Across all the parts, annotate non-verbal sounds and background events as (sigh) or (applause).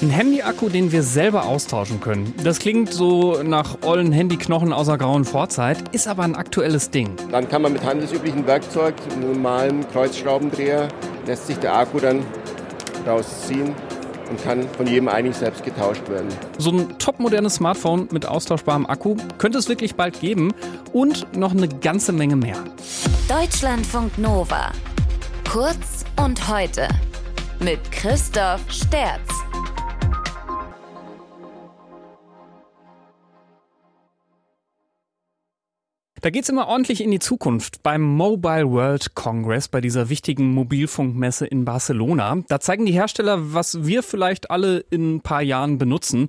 Ein Handy-Akku, den wir selber austauschen können. Das klingt so nach ollen Handyknochen aus der grauen Vorzeit, ist aber ein aktuelles Ding. Dann kann man mit handelsüblichen Werkzeug, einem normalen Kreuzschraubendreher, lässt sich der Akku dann rausziehen und kann von jedem eigentlich selbst getauscht werden. So ein topmodernes Smartphone mit austauschbarem Akku könnte es wirklich bald geben und noch eine ganze Menge mehr. Deutschlandfunk Nova. Kurz und heute mit Christoph Sterz. Da geht's immer ordentlich in die Zukunft beim Mobile World Congress, bei dieser wichtigen Mobilfunkmesse in Barcelona. Da zeigen die Hersteller, was wir vielleicht alle in ein paar Jahren benutzen.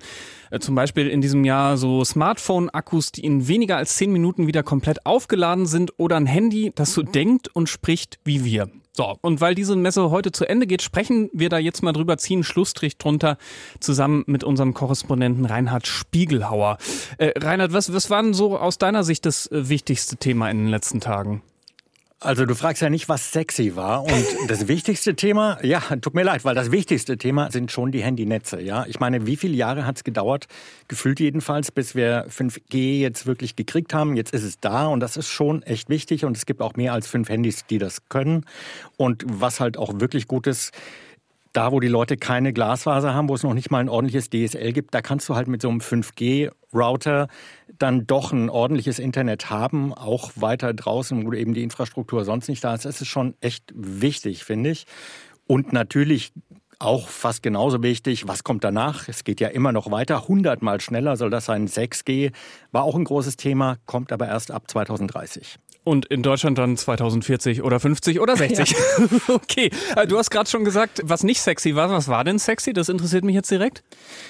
Äh, zum Beispiel in diesem Jahr so Smartphone-Akkus, die in weniger als zehn Minuten wieder komplett aufgeladen sind oder ein Handy, das so denkt und spricht wie wir. So, und weil diese Messe heute zu Ende geht, sprechen wir da jetzt mal drüber, ziehen Schlussstrich drunter, zusammen mit unserem Korrespondenten Reinhard Spiegelhauer. Äh, Reinhard, was, was war denn so aus deiner Sicht das äh, wichtigste Thema in den letzten Tagen? Also du fragst ja nicht, was sexy war. Und (laughs) das wichtigste Thema, ja, tut mir leid, weil das wichtigste Thema sind schon die Handynetze. Ja, ich meine, wie viele Jahre hat es gedauert, gefühlt jedenfalls, bis wir 5G jetzt wirklich gekriegt haben. Jetzt ist es da und das ist schon echt wichtig. Und es gibt auch mehr als fünf Handys, die das können. Und was halt auch wirklich gut ist, da, wo die Leute keine Glasfaser haben, wo es noch nicht mal ein ordentliches DSL gibt, da kannst du halt mit so einem 5G-Router dann doch ein ordentliches Internet haben, auch weiter draußen, wo eben die Infrastruktur sonst nicht da ist. Das ist schon echt wichtig, finde ich. Und natürlich auch fast genauso wichtig, was kommt danach? Es geht ja immer noch weiter. Hundertmal schneller soll das sein. 6G war auch ein großes Thema, kommt aber erst ab 2030. Und in Deutschland dann 2040 oder 50 oder 60. (laughs) Ja. (laughs) okay. Äh, du hast gerade schon gesagt, was nicht sexy war. Was war denn sexy? Das interessiert mich jetzt direkt.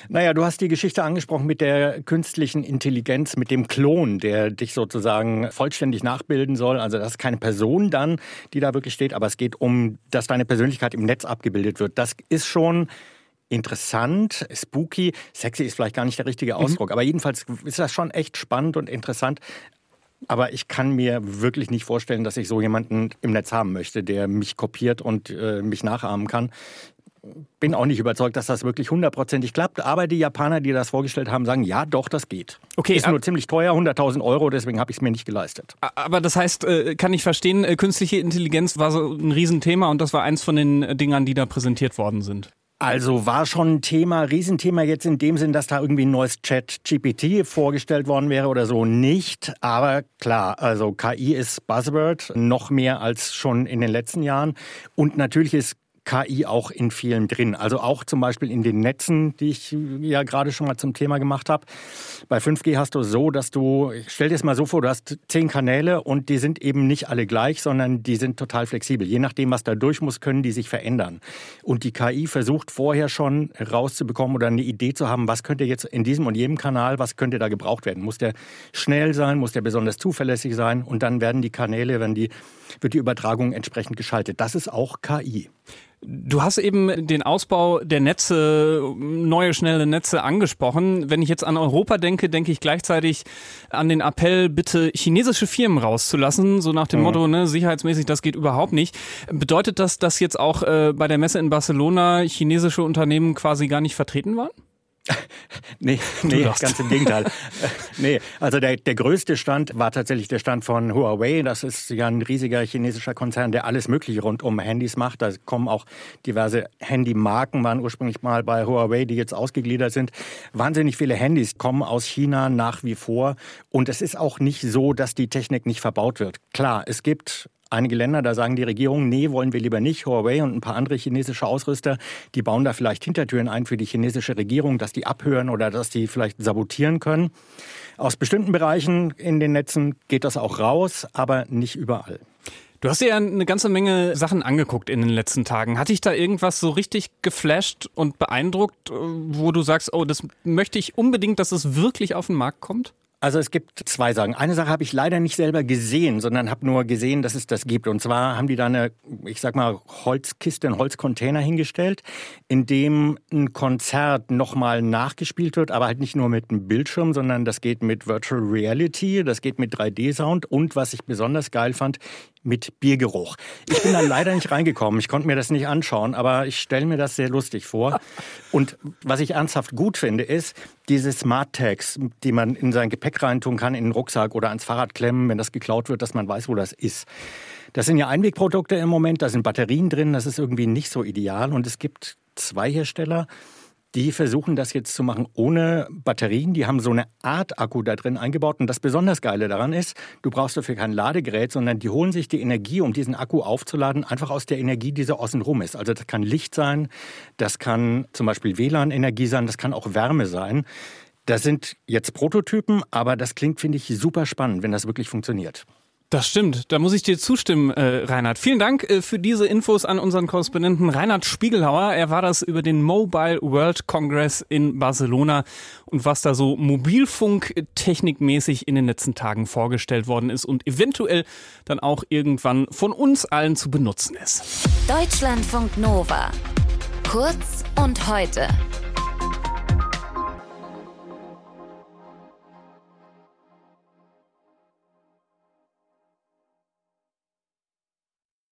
Naja, du hast die Geschichte angesprochen mit der künstlichen Intelligenz, mit dem Klon, der dich sozusagen vollständig nachbilden soll. Also das ist keine Person dann, die da wirklich steht, aber es geht um, dass deine Persönlichkeit im Netz abgebildet wird. Das ist schon interessant, spooky. Sexy ist vielleicht gar nicht der richtige mhm. Ausdruck, mhm. aber jedenfalls ist das schon echt spannend und interessant. Aber ich kann mir wirklich nicht vorstellen, dass ich so jemanden im Netz haben möchte, der mich kopiert und äh, mich nachahmen kann. Bin auch nicht überzeugt, dass das wirklich hundertprozentig klappt. Aber die Japaner, die das vorgestellt haben, sagen, ja, doch, das geht. Okay, ist nur ziemlich teuer, 100.000 Euro, deswegen habe ich es mir nicht geleistet. Aber das heißt, äh, kann ich verstehen, äh, künstliche Intelligenz war so ein Riesenthema und das war eins von den Dingern, die da präsentiert worden sind. Also war schon ein Thema, Riesenthema jetzt in dem Sinn, dass da irgendwie ein neues Chat-GPT vorgestellt worden wäre oder so nicht. Aber klar, also KI ist Buzzword, noch mehr als schon in den letzten Jahren. Und natürlich ist KI auch in vielen drin. Also auch zum Beispiel in den Netzen, die ich ja gerade schon mal zum Thema gemacht habe. Bei 5G hast du so, dass du, stell dir das mal so vor, du hast zehn Kanäle und die sind eben nicht alle gleich, sondern die sind total flexibel. Je nachdem, was da durch muss, können die sich verändern. Und die KI versucht vorher schon rauszubekommen oder eine Idee zu haben, was könnte jetzt in diesem und jedem Kanal, was könnte da gebraucht werden? Muss der schnell sein? Muss der besonders zuverlässig sein? Und dann werden die Kanäle, wenn die, wird die Übertragung entsprechend geschaltet. Das ist auch KI. Du hast eben den Ausbau der Netze, neue schnelle Netze angesprochen. Wenn ich jetzt an Europa denke, denke ich gleichzeitig an den Appell, bitte chinesische Firmen rauszulassen, so nach dem mhm. Motto, ne, sicherheitsmäßig, das geht überhaupt nicht. Bedeutet das, dass jetzt auch äh, bei der Messe in Barcelona chinesische Unternehmen quasi gar nicht vertreten waren? (laughs) nee, nee ganz im Gegenteil. nee, also der, der größte Stand war tatsächlich der Stand von Huawei. Das ist ja ein riesiger chinesischer Konzern, der alles Mögliche rund um Handys macht. Da kommen auch diverse Handymarken, waren ursprünglich mal bei Huawei, die jetzt ausgegliedert sind. Wahnsinnig viele Handys kommen aus China nach wie vor. Und es ist auch nicht so, dass die Technik nicht verbaut wird. Klar, es gibt einige Länder, da sagen die Regierungen, nee, wollen wir lieber nicht. Huawei und ein paar andere chinesische Ausrüster, die bauen da vielleicht Hintertüren ein für die chinesische Regierung, dass die abhören oder dass die vielleicht sabotieren können. Aus bestimmten Bereichen in den Netzen geht das auch raus, aber nicht überall. Du hast dir ja eine ganze Menge Sachen angeguckt in den letzten Tagen. Hat dich da irgendwas so richtig geflasht und beeindruckt, wo du sagst, oh, das möchte ich unbedingt, dass es wirklich auf den Markt kommt? Also es gibt zwei Sachen. Eine Sache habe ich leider nicht selber gesehen, sondern habe nur gesehen, dass es das gibt. Und zwar haben die da eine, ich sag mal, Holzkiste, einen Holzcontainer hingestellt, in dem ein Konzert nochmal nachgespielt wird, aber halt nicht nur mit einem Bildschirm, sondern das geht mit Virtual Reality, das geht mit 3D-Sound und was ich besonders geil fand, mit Biergeruch. Ich bin da leider nicht reingekommen. Ich konnte mir das nicht anschauen, aber ich stelle mir das sehr lustig vor. Und was ich ernsthaft gut finde, ist diese Smart Tags, die man in sein Gepäck reintun kann, in den Rucksack oder ans Fahrrad klemmen, wenn das geklaut wird, dass man weiß, wo das ist. Das sind ja Einwegprodukte im Moment, da sind Batterien drin, das ist irgendwie nicht so ideal. Und es gibt zwei Hersteller, die versuchen das jetzt zu machen ohne Batterien. Die haben so eine Art Akku da drin eingebaut. Und das besonders Geile daran ist, du brauchst dafür kein Ladegerät, sondern die holen sich die Energie, um diesen Akku aufzuladen, einfach aus der Energie, die so außen rum ist. Also das kann Licht sein, das kann zum Beispiel WLAN-Energie sein, das kann auch Wärme sein. Das sind jetzt Prototypen, aber das klingt, finde ich, super spannend, wenn das wirklich funktioniert. Das stimmt, da muss ich dir zustimmen, äh, Reinhard. Vielen Dank äh, für diese Infos an unseren Korrespondenten Reinhard Spiegelhauer. Er war das über den Mobile World Congress in Barcelona und was da so mobilfunktechnikmäßig in den letzten Tagen vorgestellt worden ist und eventuell dann auch irgendwann von uns allen zu benutzen ist. Deutschlandfunk Nova. Kurz und heute.